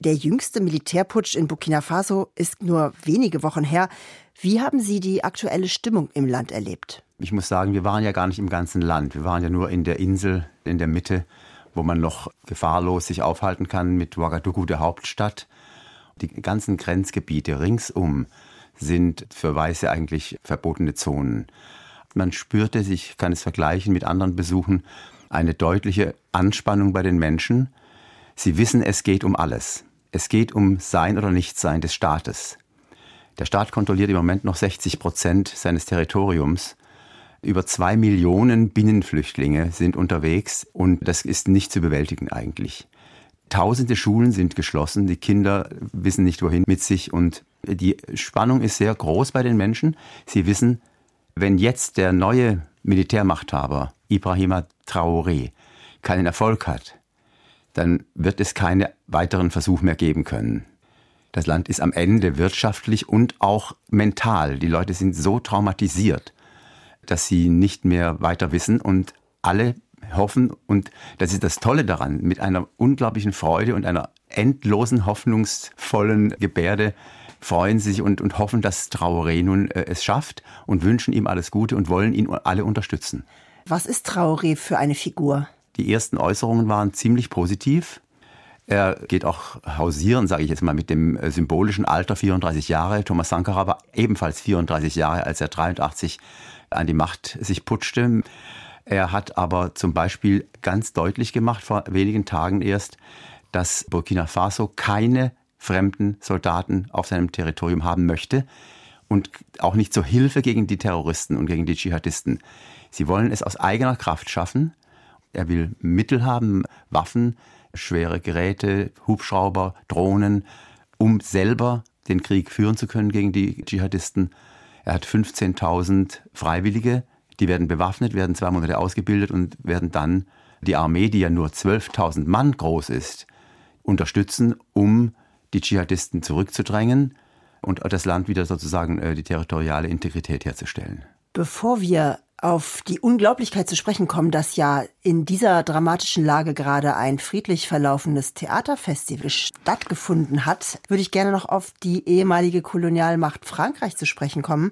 Der jüngste Militärputsch in Burkina Faso ist nur wenige Wochen her. Wie haben Sie die aktuelle Stimmung im Land erlebt? Ich muss sagen, wir waren ja gar nicht im ganzen Land. Wir waren ja nur in der Insel in der Mitte, wo man noch gefahrlos sich aufhalten kann mit Ouagadougou, der Hauptstadt. Die ganzen Grenzgebiete ringsum sind für Weiße eigentlich verbotene Zonen. Man spürte, ich kann es vergleichen mit anderen Besuchen, eine deutliche Anspannung bei den Menschen. Sie wissen, es geht um alles. Es geht um Sein oder Nichtsein des Staates. Der Staat kontrolliert im Moment noch 60 Prozent seines Territoriums. Über zwei Millionen Binnenflüchtlinge sind unterwegs und das ist nicht zu bewältigen eigentlich. Tausende Schulen sind geschlossen, die Kinder wissen nicht wohin mit sich und die Spannung ist sehr groß bei den Menschen. Sie wissen, wenn jetzt der neue Militärmachthaber Ibrahima Traoré keinen Erfolg hat, dann wird es keine weiteren Versuche mehr geben können. Das Land ist am Ende wirtschaftlich und auch mental. Die Leute sind so traumatisiert, dass sie nicht mehr weiter wissen und alle hoffen, und das ist das Tolle daran, mit einer unglaublichen Freude und einer endlosen, hoffnungsvollen Gebärde freuen sich und, und hoffen, dass Traoré nun äh, es schafft und wünschen ihm alles Gute und wollen ihn alle unterstützen. Was ist Traoré für eine Figur? Die ersten Äußerungen waren ziemlich positiv. Er geht auch hausieren, sage ich jetzt mal, mit dem äh, symbolischen Alter 34 Jahre. Thomas Sankara war ebenfalls 34 Jahre, als er 83 an die Macht sich putschte. Er hat aber zum Beispiel ganz deutlich gemacht, vor wenigen Tagen erst, dass Burkina Faso keine fremden Soldaten auf seinem Territorium haben möchte und auch nicht zur Hilfe gegen die Terroristen und gegen die Dschihadisten. Sie wollen es aus eigener Kraft schaffen. Er will Mittel haben, Waffen, schwere Geräte, Hubschrauber, Drohnen, um selber den Krieg führen zu können gegen die Dschihadisten. Er hat 15.000 Freiwillige, die werden bewaffnet, werden zwei Monate ausgebildet und werden dann die Armee, die ja nur 12.000 Mann groß ist, unterstützen, um die Dschihadisten zurückzudrängen und das Land wieder sozusagen äh, die territoriale Integrität herzustellen. Bevor wir auf die Unglaublichkeit zu sprechen kommen, dass ja in dieser dramatischen Lage gerade ein friedlich verlaufendes Theaterfestival stattgefunden hat, würde ich gerne noch auf die ehemalige Kolonialmacht Frankreich zu sprechen kommen.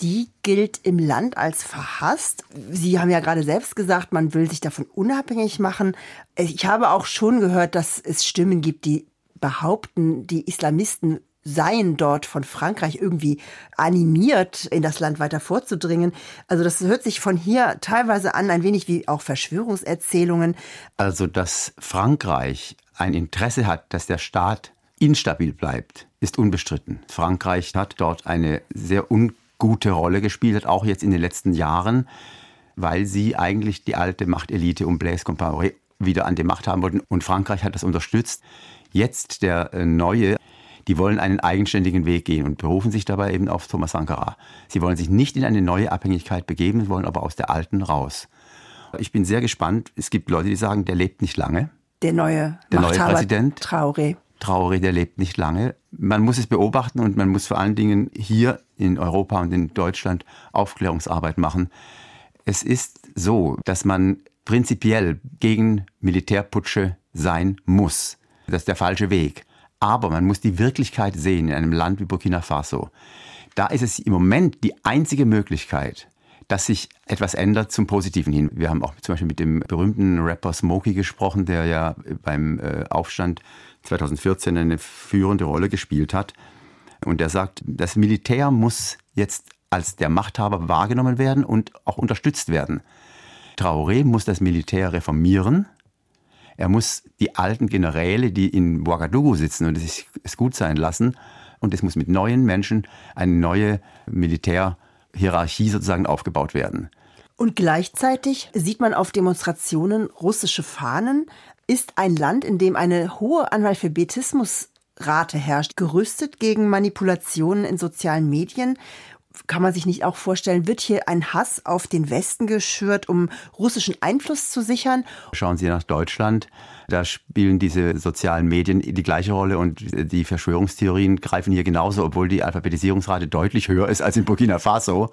Die gilt im Land als verhasst. Sie haben ja gerade selbst gesagt, man will sich davon unabhängig machen. Ich habe auch schon gehört, dass es Stimmen gibt, die behaupten, die Islamisten seien dort von Frankreich irgendwie animiert, in das Land weiter vorzudringen. Also das hört sich von hier teilweise an, ein wenig wie auch Verschwörungserzählungen. Also, dass Frankreich ein Interesse hat, dass der Staat instabil bleibt, ist unbestritten. Frankreich hat dort eine sehr ungute Rolle gespielt, auch jetzt in den letzten Jahren, weil sie eigentlich die alte Machtelite um Blaise Compaoré wieder an die Macht haben wollten. Und Frankreich hat das unterstützt. Jetzt der äh, neue die wollen einen eigenständigen Weg gehen und berufen sich dabei eben auf Thomas Sankara. Sie wollen sich nicht in eine neue Abhängigkeit begeben, wollen aber aus der alten raus. Ich bin sehr gespannt. Es gibt Leute, die sagen, der lebt nicht lange. Der neue, der neue Präsident. Traoré. Traoré, der lebt nicht lange. Man muss es beobachten und man muss vor allen Dingen hier in Europa und in Deutschland Aufklärungsarbeit machen. Es ist so, dass man prinzipiell gegen Militärputsche sein muss. Das ist der falsche Weg. Aber man muss die Wirklichkeit sehen in einem Land wie Burkina Faso. Da ist es im Moment die einzige Möglichkeit, dass sich etwas ändert zum Positiven hin. Wir haben auch zum Beispiel mit dem berühmten Rapper Smokey gesprochen, der ja beim äh, Aufstand 2014 eine führende Rolle gespielt hat. Und der sagt, das Militär muss jetzt als der Machthaber wahrgenommen werden und auch unterstützt werden. Traoré muss das Militär reformieren er muss die alten Generäle, die in Ouagadougou sitzen und es gut sein lassen, und es muss mit neuen Menschen eine neue Militärhierarchie sozusagen aufgebaut werden. Und gleichzeitig sieht man auf Demonstrationen russische Fahnen. Ist ein Land, in dem eine hohe Analphabetismusrate herrscht, gerüstet gegen Manipulationen in sozialen Medien kann man sich nicht auch vorstellen, wird hier ein Hass auf den Westen geschürt, um russischen Einfluss zu sichern? Schauen Sie nach Deutschland. Da spielen diese sozialen Medien die gleiche Rolle und die Verschwörungstheorien greifen hier genauso, obwohl die Alphabetisierungsrate deutlich höher ist als in Burkina Faso,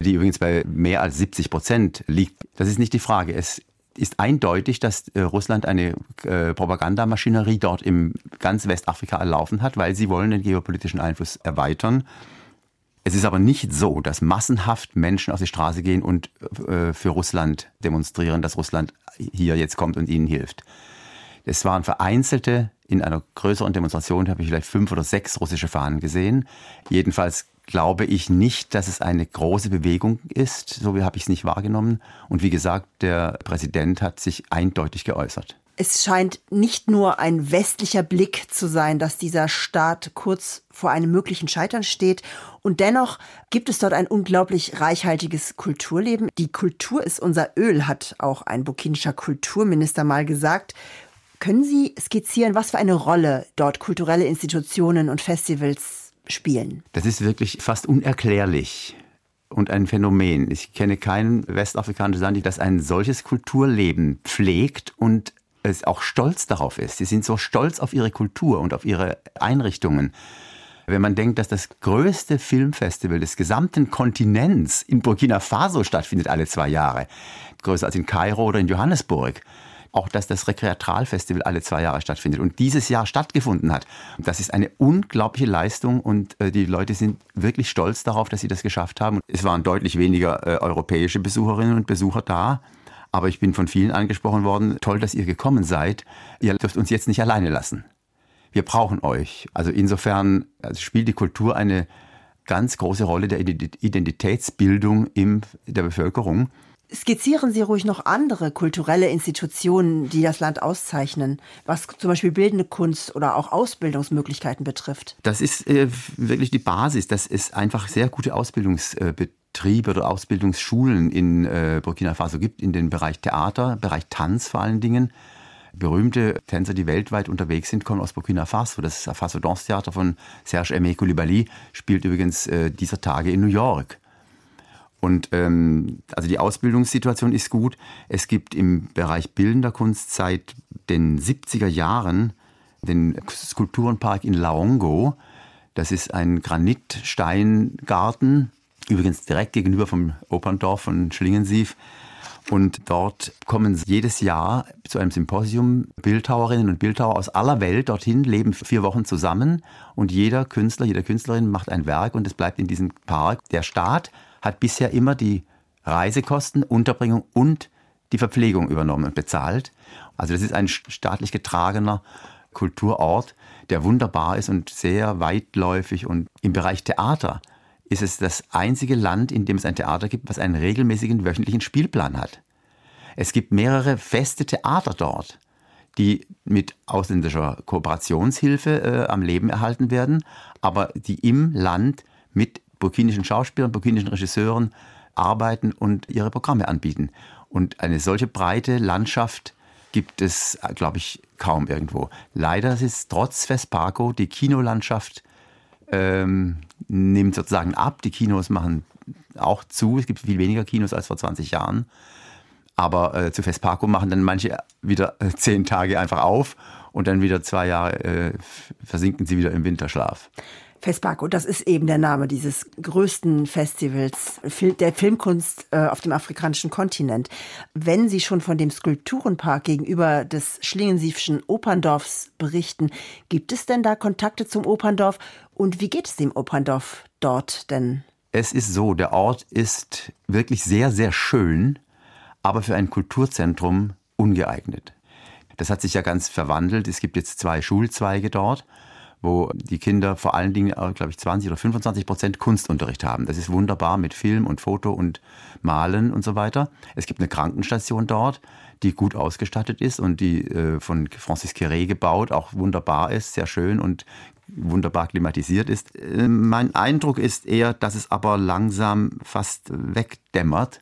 die übrigens bei mehr als 70 Prozent liegt. Das ist nicht die Frage. Es ist eindeutig, dass äh, Russland eine äh, Propagandamaschinerie dort im ganz Westafrika erlaufen hat, weil sie wollen den geopolitischen Einfluss erweitern. Es ist aber nicht so, dass massenhaft Menschen auf die Straße gehen und äh, für Russland demonstrieren, dass Russland hier jetzt kommt und ihnen hilft. Es waren vereinzelte, in einer größeren Demonstration habe ich vielleicht fünf oder sechs russische Fahnen gesehen. Jedenfalls glaube ich nicht, dass es eine große Bewegung ist. So habe ich es nicht wahrgenommen. Und wie gesagt, der Präsident hat sich eindeutig geäußert. Es scheint nicht nur ein westlicher Blick zu sein, dass dieser Staat kurz vor einem möglichen Scheitern steht. Und dennoch gibt es dort ein unglaublich reichhaltiges Kulturleben. Die Kultur ist unser Öl, hat auch ein burkinischer Kulturminister mal gesagt. Können Sie skizzieren, was für eine Rolle dort kulturelle Institutionen und Festivals spielen? Das ist wirklich fast unerklärlich und ein Phänomen. Ich kenne kein westafrikanisches Land, das ein solches Kulturleben pflegt und es auch stolz darauf ist. Sie sind so stolz auf ihre Kultur und auf ihre Einrichtungen. Wenn man denkt, dass das größte Filmfestival des gesamten Kontinents in Burkina Faso stattfindet alle zwei Jahre, größer als in Kairo oder in Johannesburg, auch dass das Rekreatralfestival alle zwei Jahre stattfindet und dieses Jahr stattgefunden hat. Das ist eine unglaubliche Leistung und äh, die Leute sind wirklich stolz darauf, dass sie das geschafft haben. Es waren deutlich weniger äh, europäische Besucherinnen und Besucher da. Aber ich bin von vielen angesprochen worden, toll, dass ihr gekommen seid. Ihr dürft uns jetzt nicht alleine lassen. Wir brauchen euch. Also insofern also spielt die Kultur eine ganz große Rolle der Identitätsbildung in der Bevölkerung. Skizzieren Sie ruhig noch andere kulturelle Institutionen, die das Land auszeichnen, was zum Beispiel bildende Kunst oder auch Ausbildungsmöglichkeiten betrifft. Das ist äh, wirklich die Basis, dass es einfach sehr gute Ausbildungsbetriebe oder Ausbildungsschulen in äh, Burkina Faso gibt, in den Bereich Theater, Bereich Tanz vor allen Dingen. Berühmte Tänzer, die weltweit unterwegs sind, kommen aus Burkina Faso. Das Faso Dance Theater von Serge Aimé Coulibaly spielt übrigens äh, dieser Tage in New York. Und ähm, also die Ausbildungssituation ist gut. Es gibt im Bereich bildender Kunst seit den 70er Jahren den Skulpturenpark in Laongo. Das ist ein Granitsteingarten, übrigens direkt gegenüber vom Operndorf von Schlingensief. Und dort kommen jedes Jahr zu einem Symposium Bildhauerinnen und Bildhauer aus aller Welt dorthin, leben vier Wochen zusammen und jeder Künstler, jede Künstlerin macht ein Werk und es bleibt in diesem Park. Der Staat hat bisher immer die Reisekosten, Unterbringung und die Verpflegung übernommen und bezahlt. Also das ist ein staatlich getragener Kulturort, der wunderbar ist und sehr weitläufig. Und im Bereich Theater ist es das einzige Land, in dem es ein Theater gibt, was einen regelmäßigen wöchentlichen Spielplan hat. Es gibt mehrere feste Theater dort, die mit ausländischer Kooperationshilfe äh, am Leben erhalten werden, aber die im Land mit burkinischen Schauspielern, burkinischen Regisseuren arbeiten und ihre Programme anbieten. Und eine solche breite Landschaft gibt es, glaube ich, kaum irgendwo. Leider ist trotz Vespaco die Kinolandschaft ähm, nimmt sozusagen ab. Die Kinos machen auch zu. Es gibt viel weniger Kinos als vor 20 Jahren. Aber äh, zu Vespaco machen dann manche wieder äh, zehn Tage einfach auf und dann wieder zwei Jahre äh, versinken sie wieder im Winterschlaf. Fespaco, das ist eben der Name dieses größten Festivals der Filmkunst äh, auf dem afrikanischen Kontinent. Wenn Sie schon von dem Skulpturenpark gegenüber des Schlingensiefschen Operndorfs berichten, gibt es denn da Kontakte zum Operndorf und wie geht es dem Operndorf dort denn? Es ist so, der Ort ist wirklich sehr, sehr schön, aber für ein Kulturzentrum ungeeignet. Das hat sich ja ganz verwandelt. Es gibt jetzt zwei Schulzweige dort wo die Kinder vor allen Dingen, äh, glaube ich, 20 oder 25 Prozent Kunstunterricht haben. Das ist wunderbar mit Film und Foto und Malen und so weiter. Es gibt eine Krankenstation dort, die gut ausgestattet ist und die äh, von Francis Queré gebaut, auch wunderbar ist, sehr schön und wunderbar klimatisiert ist. Äh, mein Eindruck ist eher, dass es aber langsam fast wegdämmert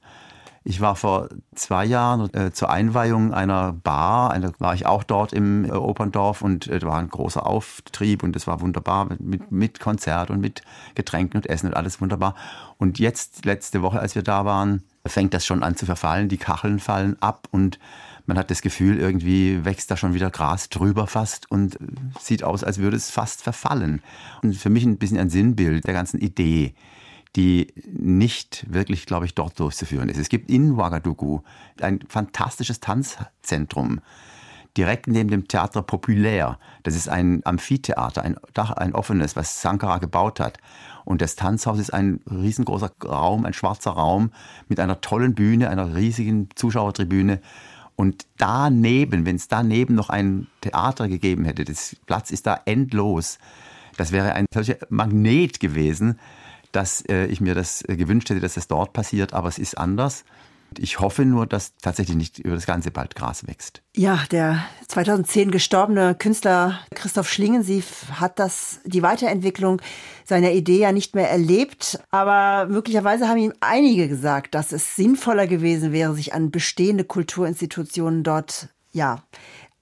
ich war vor zwei Jahren äh, zur Einweihung einer Bar, eine, war ich auch dort im äh, Operndorf und äh, war ein großer Auftrieb und es war wunderbar mit, mit Konzert und mit Getränken und Essen und alles wunderbar. Und jetzt, letzte Woche, als wir da waren, fängt das schon an zu verfallen, die Kacheln fallen ab und man hat das Gefühl, irgendwie wächst da schon wieder Gras drüber fast und äh, sieht aus, als würde es fast verfallen. Und für mich ein bisschen ein Sinnbild der ganzen Idee die nicht wirklich, glaube ich, dort durchzuführen ist. Es gibt in Ouagadougou ein fantastisches Tanzzentrum, direkt neben dem Theater Populaire. Das ist ein Amphitheater, ein, ein offenes, was Sankara gebaut hat. Und das Tanzhaus ist ein riesengroßer Raum, ein schwarzer Raum mit einer tollen Bühne, einer riesigen Zuschauertribüne. Und daneben, wenn es daneben noch ein Theater gegeben hätte, das Platz ist da endlos. Das wäre ein solcher Magnet gewesen, dass äh, ich mir das äh, gewünscht hätte, dass das dort passiert, aber es ist anders. Ich hoffe nur, dass tatsächlich nicht über das ganze Waldgras wächst. Ja, der 2010 gestorbene Künstler Christoph Schlingensief hat das, die Weiterentwicklung seiner Idee ja nicht mehr erlebt. Aber möglicherweise haben ihm einige gesagt, dass es sinnvoller gewesen wäre, sich an bestehende Kulturinstitutionen dort, ja,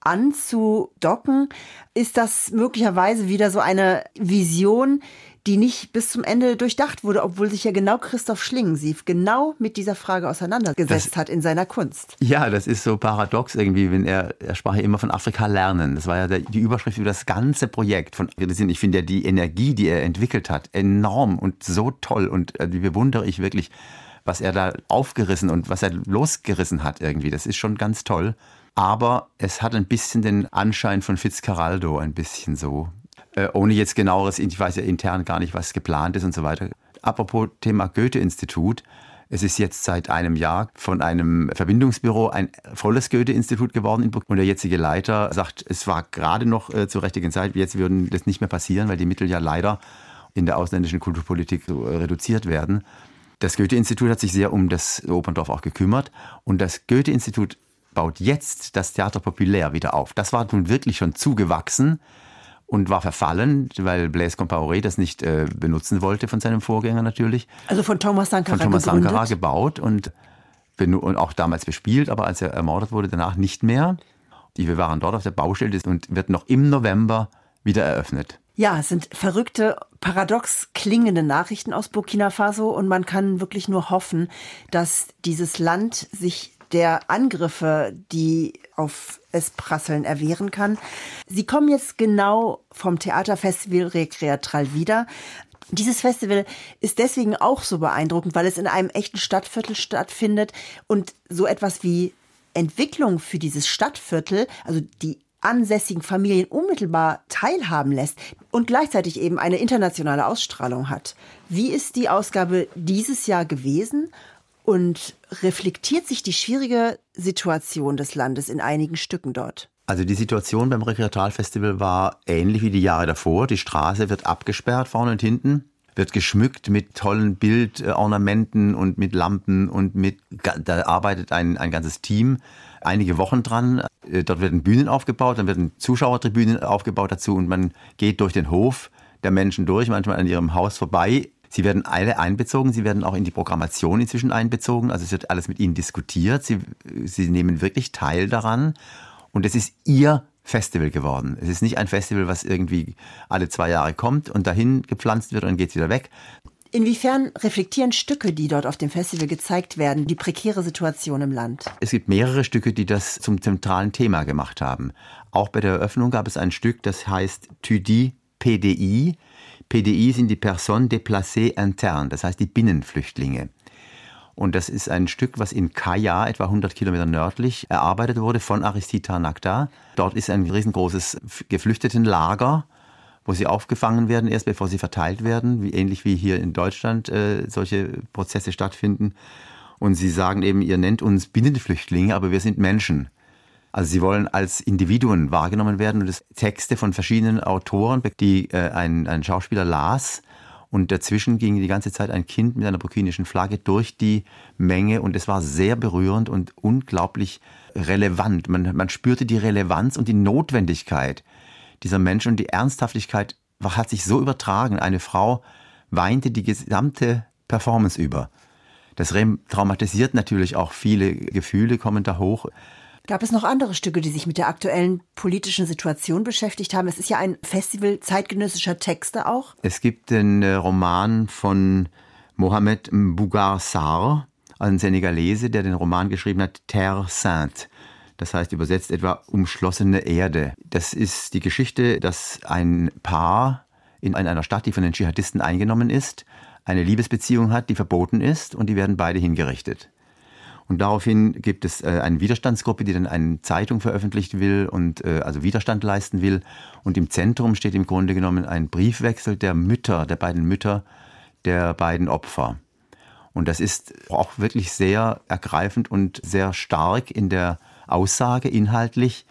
anzudocken. Ist das möglicherweise wieder so eine Vision, die nicht bis zum Ende durchdacht wurde, obwohl sich ja genau Christoph Schlingensief genau mit dieser Frage auseinandergesetzt das, hat in seiner Kunst. Ja, das ist so paradox irgendwie, wenn er, er sprach ja immer von Afrika lernen. Das war ja der, die Überschrift über das ganze Projekt von Ich finde ja die Energie, die er entwickelt hat, enorm und so toll und äh, die bewundere ich wirklich, was er da aufgerissen und was er losgerissen hat irgendwie. Das ist schon ganz toll. Aber es hat ein bisschen den Anschein von Fitzcarraldo, ein bisschen so äh, ohne jetzt genaueres, ich weiß ja intern gar nicht, was geplant ist und so weiter. Apropos Thema Goethe-Institut. Es ist jetzt seit einem Jahr von einem Verbindungsbüro ein volles Goethe-Institut geworden. Und der jetzige Leiter sagt, es war gerade noch äh, zur richtigen Zeit. Jetzt würden das nicht mehr passieren, weil die Mittel ja leider in der ausländischen Kulturpolitik so äh, reduziert werden. Das Goethe-Institut hat sich sehr um das Operndorf auch gekümmert. Und das Goethe-Institut baut jetzt das Theater Populär wieder auf. Das war nun wirklich schon zugewachsen und war verfallen, weil Blaise Compaoré das nicht äh, benutzen wollte von seinem Vorgänger natürlich. Also von Thomas Sankara Von Thomas gegründet. Sankara gebaut und, und auch damals bespielt, aber als er ermordet wurde, danach nicht mehr. Wir waren dort auf der Baustelle und wird noch im November wieder eröffnet. Ja, es sind verrückte, paradox klingende Nachrichten aus Burkina Faso und man kann wirklich nur hoffen, dass dieses Land sich der Angriffe, die auf es prasseln, erwehren kann. Sie kommen jetzt genau vom Theaterfestival Recreatral wieder. Dieses Festival ist deswegen auch so beeindruckend, weil es in einem echten Stadtviertel stattfindet und so etwas wie Entwicklung für dieses Stadtviertel, also die ansässigen Familien unmittelbar teilhaben lässt und gleichzeitig eben eine internationale Ausstrahlung hat. Wie ist die Ausgabe dieses Jahr gewesen und reflektiert sich die schwierige Situation des Landes in einigen Stücken dort? Also die Situation beim Rekreatalfestival war ähnlich wie die Jahre davor. Die Straße wird abgesperrt vorne und hinten, wird geschmückt mit tollen Bildornamenten und mit Lampen und mit, da arbeitet ein, ein ganzes Team einige Wochen dran. Äh, dort werden Bühnen aufgebaut, dann werden Zuschauertribünen aufgebaut dazu und man geht durch den Hof der Menschen durch, manchmal an ihrem Haus vorbei Sie werden alle einbezogen, Sie werden auch in die Programmation inzwischen einbezogen. Also es wird alles mit Ihnen diskutiert. Sie, Sie nehmen wirklich teil daran. Und es ist Ihr Festival geworden. Es ist nicht ein Festival, was irgendwie alle zwei Jahre kommt und dahin gepflanzt wird und geht wieder weg. Inwiefern reflektieren Stücke, die dort auf dem Festival gezeigt werden, die prekäre Situation im Land? Es gibt mehrere Stücke, die das zum zentralen Thema gemacht haben. Auch bei der Eröffnung gab es ein Stück, das heißt Tüdi PDI. PDI sind die Personnes déplacées internes, das heißt die Binnenflüchtlinge. Und das ist ein Stück, was in Kaya, etwa 100 Kilometer nördlich, erarbeitet wurde von Aristita Nakta. Dort ist ein riesengroßes Geflüchtetenlager, wo sie aufgefangen werden, erst bevor sie verteilt werden, wie, ähnlich wie hier in Deutschland äh, solche Prozesse stattfinden. Und sie sagen eben, ihr nennt uns Binnenflüchtlinge, aber wir sind Menschen. Also sie wollen als Individuen wahrgenommen werden und das Texte von verschiedenen Autoren, die äh, ein, ein Schauspieler las. Und dazwischen ging die ganze Zeit ein Kind mit einer burkinischen Flagge durch die Menge und es war sehr berührend und unglaublich relevant. Man, man spürte die Relevanz und die Notwendigkeit dieser Menschen und die Ernsthaftigkeit hat sich so übertragen. Eine Frau weinte die gesamte Performance über. Das traumatisiert natürlich auch viele Gefühle, kommen da hoch. Gab es noch andere Stücke, die sich mit der aktuellen politischen Situation beschäftigt haben? Es ist ja ein Festival zeitgenössischer Texte auch. Es gibt den äh, Roman von Mohamed Mbougar Sarr, ein Senegalese, der den Roman geschrieben hat, Terre Sainte. Das heißt übersetzt etwa umschlossene Erde. Das ist die Geschichte, dass ein Paar in einer Stadt, die von den Dschihadisten eingenommen ist, eine Liebesbeziehung hat, die verboten ist und die werden beide hingerichtet. Und daraufhin gibt es äh, eine Widerstandsgruppe, die dann eine Zeitung veröffentlicht will und äh, also Widerstand leisten will. Und im Zentrum steht im Grunde genommen ein Briefwechsel der Mütter, der beiden Mütter der beiden Opfer. Und das ist auch wirklich sehr ergreifend und sehr stark in der Aussage inhaltlich.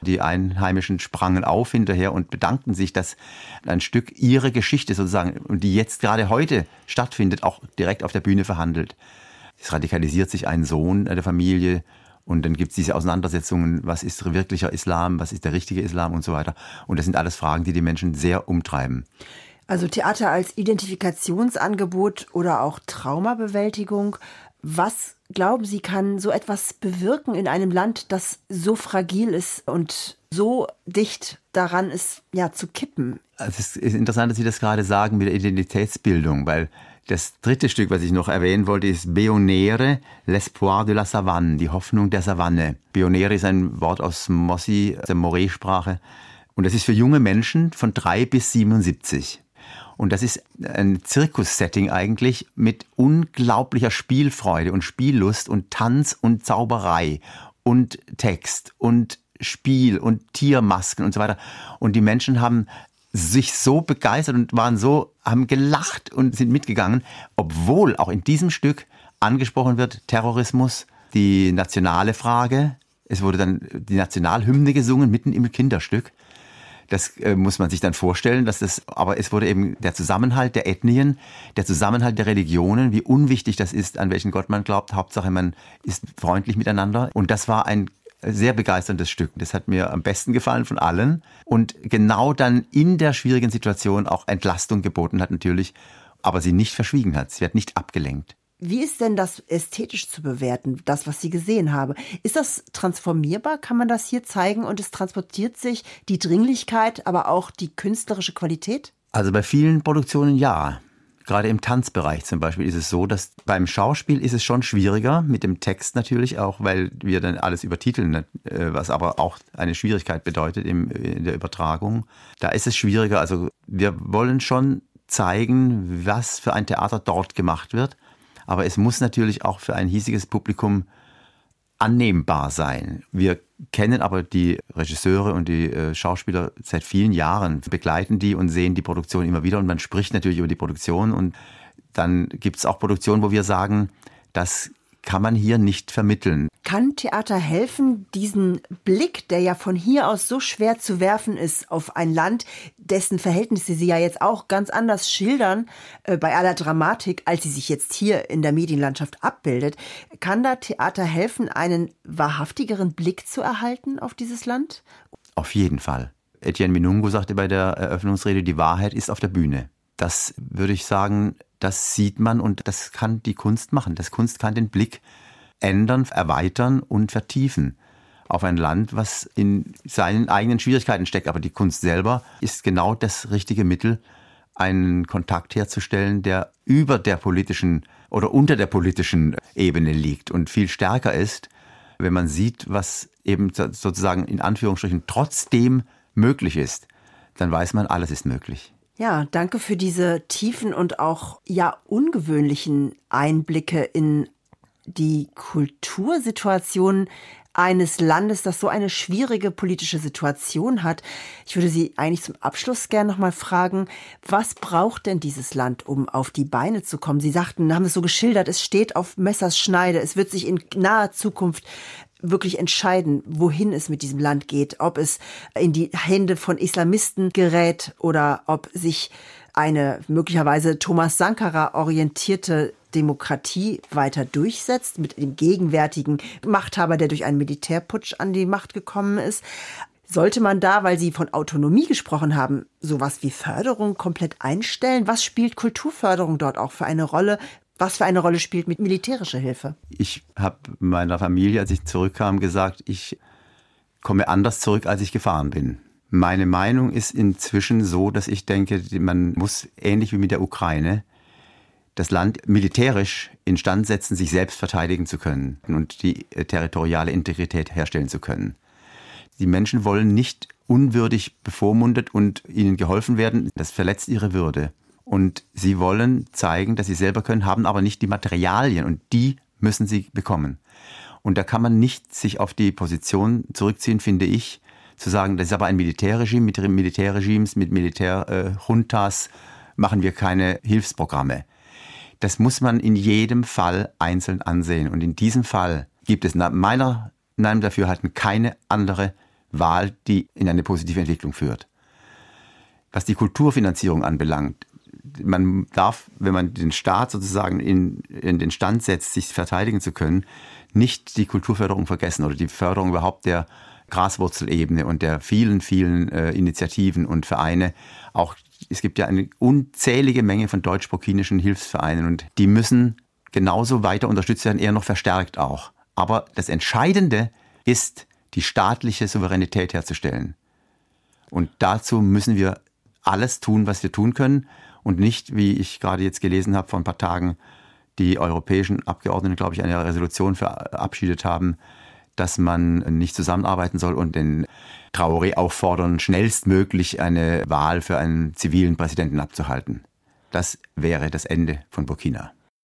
Die Einheimischen sprangen auf hinterher und bedankten sich, dass ein Stück ihre Geschichte sozusagen, die jetzt gerade heute stattfindet, auch direkt auf der Bühne verhandelt. Es radikalisiert sich ein Sohn der Familie und dann gibt es diese Auseinandersetzungen, was ist wirklicher Islam, was ist der richtige Islam und so weiter. Und das sind alles Fragen, die die Menschen sehr umtreiben. Also Theater als Identifikationsangebot oder auch Traumabewältigung. Was glauben Sie, kann so etwas bewirken in einem Land, das so fragil ist und so dicht daran ist, ja, zu kippen? Also es ist interessant, dass Sie das gerade sagen mit der Identitätsbildung, weil das dritte Stück, was ich noch erwähnen wollte, ist Beonere, l'espoir de la Savanne, die Hoffnung der Savanne. Beonere ist ein Wort aus Mossi, der Moree-Sprache. Und das ist für junge Menschen von drei bis 77. Und das ist ein Zirkussetting eigentlich mit unglaublicher Spielfreude und Spiellust und Tanz und Zauberei und Text und Spiel und Tiermasken und so weiter. Und die Menschen haben sich so begeistert und waren so, haben gelacht und sind mitgegangen, obwohl auch in diesem Stück angesprochen wird Terrorismus, die nationale Frage. Es wurde dann die Nationalhymne gesungen mitten im Kinderstück. Das äh, muss man sich dann vorstellen, dass das, aber es wurde eben der Zusammenhalt der Ethnien, der Zusammenhalt der Religionen, wie unwichtig das ist, an welchen Gott man glaubt. Hauptsache, man ist freundlich miteinander. Und das war ein sehr begeisterndes Stück. Das hat mir am besten gefallen von allen. Und genau dann in der schwierigen Situation auch Entlastung geboten hat natürlich, aber sie nicht verschwiegen hat. Sie hat nicht abgelenkt. Wie ist denn das ästhetisch zu bewerten, das, was Sie gesehen haben? Ist das transformierbar? Kann man das hier zeigen und es transportiert sich die Dringlichkeit, aber auch die künstlerische Qualität? Also bei vielen Produktionen ja. Gerade im Tanzbereich zum Beispiel ist es so, dass beim Schauspiel ist es schon schwieriger, mit dem Text natürlich auch, weil wir dann alles übertiteln, ne, äh, was aber auch eine Schwierigkeit bedeutet in der Übertragung. Da ist es schwieriger. Also wir wollen schon zeigen, was für ein Theater dort gemacht wird. Aber es muss natürlich auch für ein hiesiges Publikum annehmbar sein. Wir kennen aber die Regisseure und die äh, Schauspieler seit vielen Jahren, begleiten die und sehen die Produktion immer wieder und man spricht natürlich über die Produktion und dann gibt es auch Produktionen, wo wir sagen, das kann man hier nicht vermitteln. Kann Theater helfen, diesen Blick, der ja von hier aus so schwer zu werfen ist, auf ein Land, dessen Verhältnisse Sie ja jetzt auch ganz anders schildern, äh, bei aller Dramatik, als sie sich jetzt hier in der Medienlandschaft abbildet, kann da Theater helfen, einen wahrhaftigeren Blick zu erhalten auf dieses Land? Auf jeden Fall. Etienne Minungo sagte bei der Eröffnungsrede, die Wahrheit ist auf der Bühne. Das würde ich sagen, das sieht man und das kann die Kunst machen. Das Kunst kann den Blick ändern, erweitern und vertiefen auf ein Land, was in seinen eigenen Schwierigkeiten steckt. Aber die Kunst selber ist genau das richtige Mittel, einen Kontakt herzustellen, der über der politischen oder unter der politischen Ebene liegt und viel stärker ist, wenn man sieht, was eben sozusagen in Anführungsstrichen trotzdem möglich ist, dann weiß man, alles ist möglich. Ja, danke für diese tiefen und auch ja ungewöhnlichen Einblicke in die Kultursituation eines Landes, das so eine schwierige politische Situation hat. Ich würde Sie eigentlich zum Abschluss gerne noch mal fragen, was braucht denn dieses Land, um auf die Beine zu kommen? Sie sagten, haben es so geschildert, es steht auf Messers Schneide, es wird sich in naher Zukunft wirklich entscheiden, wohin es mit diesem Land geht, ob es in die Hände von Islamisten gerät oder ob sich eine möglicherweise Thomas Sankara orientierte Demokratie weiter durchsetzt mit dem gegenwärtigen Machthaber, der durch einen Militärputsch an die Macht gekommen ist. Sollte man da, weil Sie von Autonomie gesprochen haben, sowas wie Förderung komplett einstellen? Was spielt Kulturförderung dort auch für eine Rolle? Was für eine Rolle spielt mit militärischer Hilfe? Ich habe meiner Familie, als ich zurückkam, gesagt, ich komme anders zurück, als ich gefahren bin. Meine Meinung ist inzwischen so, dass ich denke, man muss ähnlich wie mit der Ukraine das Land militärisch instand setzen, sich selbst verteidigen zu können und die territoriale Integrität herstellen zu können. Die Menschen wollen nicht unwürdig bevormundet und ihnen geholfen werden. Das verletzt ihre Würde. Und sie wollen zeigen, dass sie selber können, haben aber nicht die Materialien und die müssen sie bekommen. Und da kann man nicht sich auf die Position zurückziehen, finde ich, zu sagen, das ist aber ein Militärregime, mit Militärregimes, mit Militärjuntas äh, machen wir keine Hilfsprogramme. Das muss man in jedem Fall einzeln ansehen. Und in diesem Fall gibt es nach meiner Meinung Dafürhalten keine andere Wahl, die in eine positive Entwicklung führt. Was die Kulturfinanzierung anbelangt, man darf, wenn man den Staat sozusagen in, in den Stand setzt, sich verteidigen zu können, nicht die Kulturförderung vergessen oder die Förderung überhaupt der Graswurzelebene und der vielen, vielen äh, Initiativen und Vereine. Auch es gibt ja eine unzählige Menge von deutsch-burkinischen Hilfsvereinen und die müssen genauso weiter unterstützt werden, eher noch verstärkt auch. Aber das Entscheidende ist, die staatliche Souveränität herzustellen. Und dazu müssen wir alles tun, was wir tun können und nicht, wie ich gerade jetzt gelesen habe vor ein paar Tagen, die europäischen Abgeordneten, glaube ich, eine Resolution verabschiedet haben, dass man nicht zusammenarbeiten soll und den Traoré auffordern, schnellstmöglich eine Wahl für einen zivilen Präsidenten abzuhalten. Das wäre das Ende von Burkina.